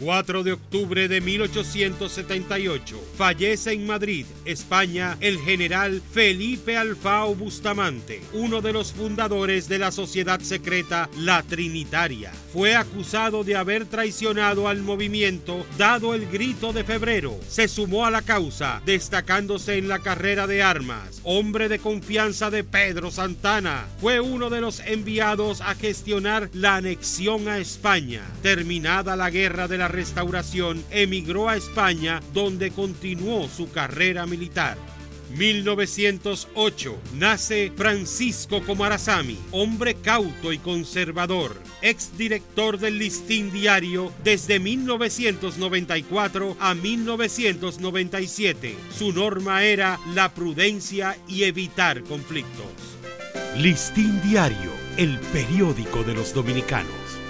4 de octubre de 1878. Fallece en Madrid, España, el general Felipe Alfao Bustamante, uno de los fundadores de la sociedad secreta La Trinitaria. Fue acusado de haber traicionado al movimiento dado el grito de febrero. Se sumó a la causa, destacándose en la carrera de armas. Hombre de confianza de Pedro Santana. Fue uno de los enviados a gestionar la anexión a España. Terminada la guerra de la restauración, emigró a España donde continuó su carrera militar. 1908 nace Francisco Comarazami, hombre cauto y conservador, exdirector del Listín Diario desde 1994 a 1997. Su norma era la prudencia y evitar conflictos. Listín Diario, el periódico de los dominicanos